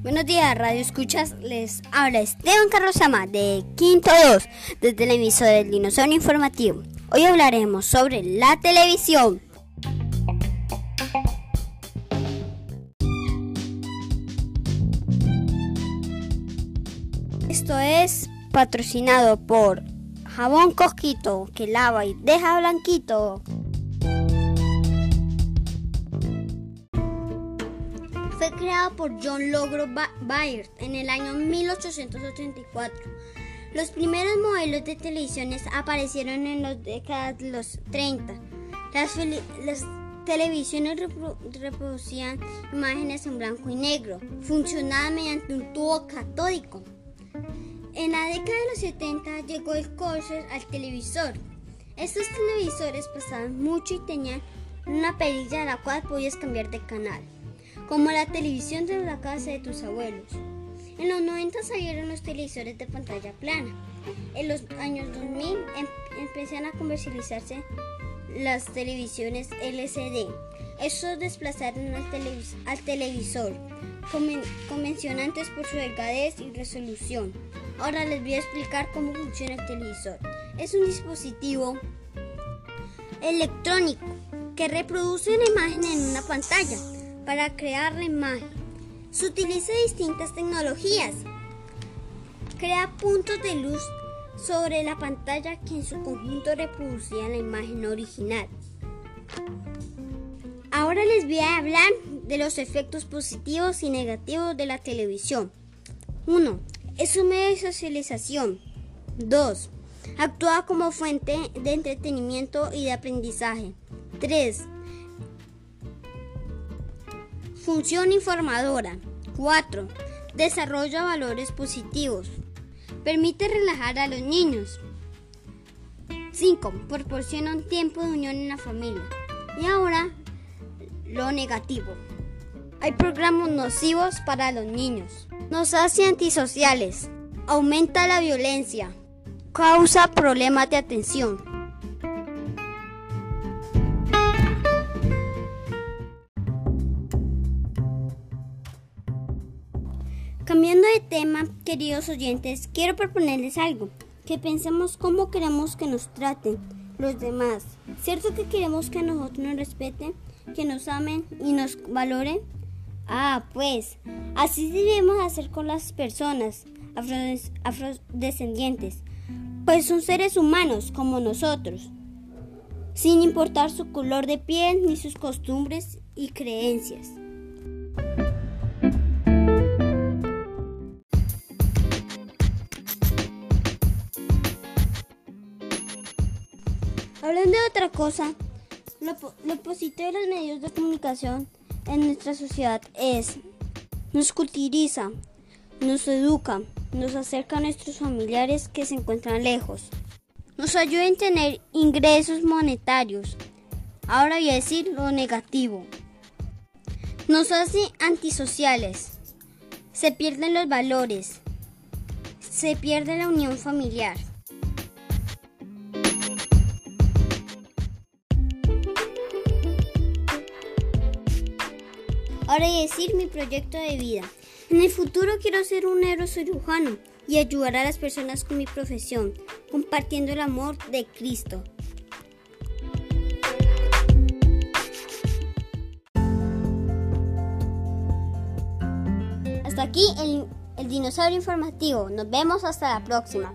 Buenos días, Radio Escuchas. Les habla Esteban Carlos Ama de Quinto 2 desde la emisora del Dinosaurio Informativo. Hoy hablaremos sobre la televisión. Esto es patrocinado por Jabón Cosquito que lava y deja blanquito. Fue creado por John Logro Baird en el año 1884. Los primeros modelos de televisiones aparecieron en las décadas de los 30. Las, televisiones reproducían imágenes en blanco y negro. Funcionaban mediante un tubo catódico. En la década de los 70 llegó el corser al televisor. Estos televisores pasaban mucho y tenían una perilla a la cual podías cambiar de canal como la televisión de la casa de tus abuelos. En los 90 salieron los televisores de pantalla plana. En los años 2000 em empezaron a comercializarse las televisiones LCD. Estos desplazaron al, al televisor convencionantes por su delgadez y resolución. Ahora les voy a explicar cómo funciona el televisor. Es un dispositivo electrónico que reproduce una imagen en una pantalla para crear la imagen. Se utiliza distintas tecnologías. Crea puntos de luz sobre la pantalla que en su conjunto reproducían la imagen original. Ahora les voy a hablar de los efectos positivos y negativos de la televisión. 1. Es un medio de socialización. 2. Actúa como fuente de entretenimiento y de aprendizaje. 3. Función informadora. 4. Desarrolla valores positivos. Permite relajar a los niños. 5. Proporciona un tiempo de unión en la familia. Y ahora, lo negativo. Hay programas nocivos para los niños. Nos hace antisociales. Aumenta la violencia. Causa problemas de atención. Cambiando de tema, queridos oyentes, quiero proponerles algo, que pensemos cómo queremos que nos traten los demás. ¿Cierto que queremos que nosotros nos respeten, que nos amen y nos valoren? Ah, pues, así debemos hacer con las personas afrodescendientes, pues son seres humanos como nosotros, sin importar su color de piel ni sus costumbres y creencias. Hablando de otra cosa, lo, positivo de los medios de comunicación en nuestra sociedad es, nos culturiza, nos educa, nos acerca a nuestros familiares que se encuentran lejos, nos ayuda a tener ingresos monetarios. Ahora voy a decir lo negativo. Nos hace antisociales, se pierden los valores, se pierde la unión familiar. Ahora voy decir mi proyecto de vida. En el futuro quiero ser un héroe cirujano y ayudar a las personas con mi profesión, compartiendo el amor de Cristo. Hasta aquí el, el dinosaurio informativo. Nos vemos hasta la próxima.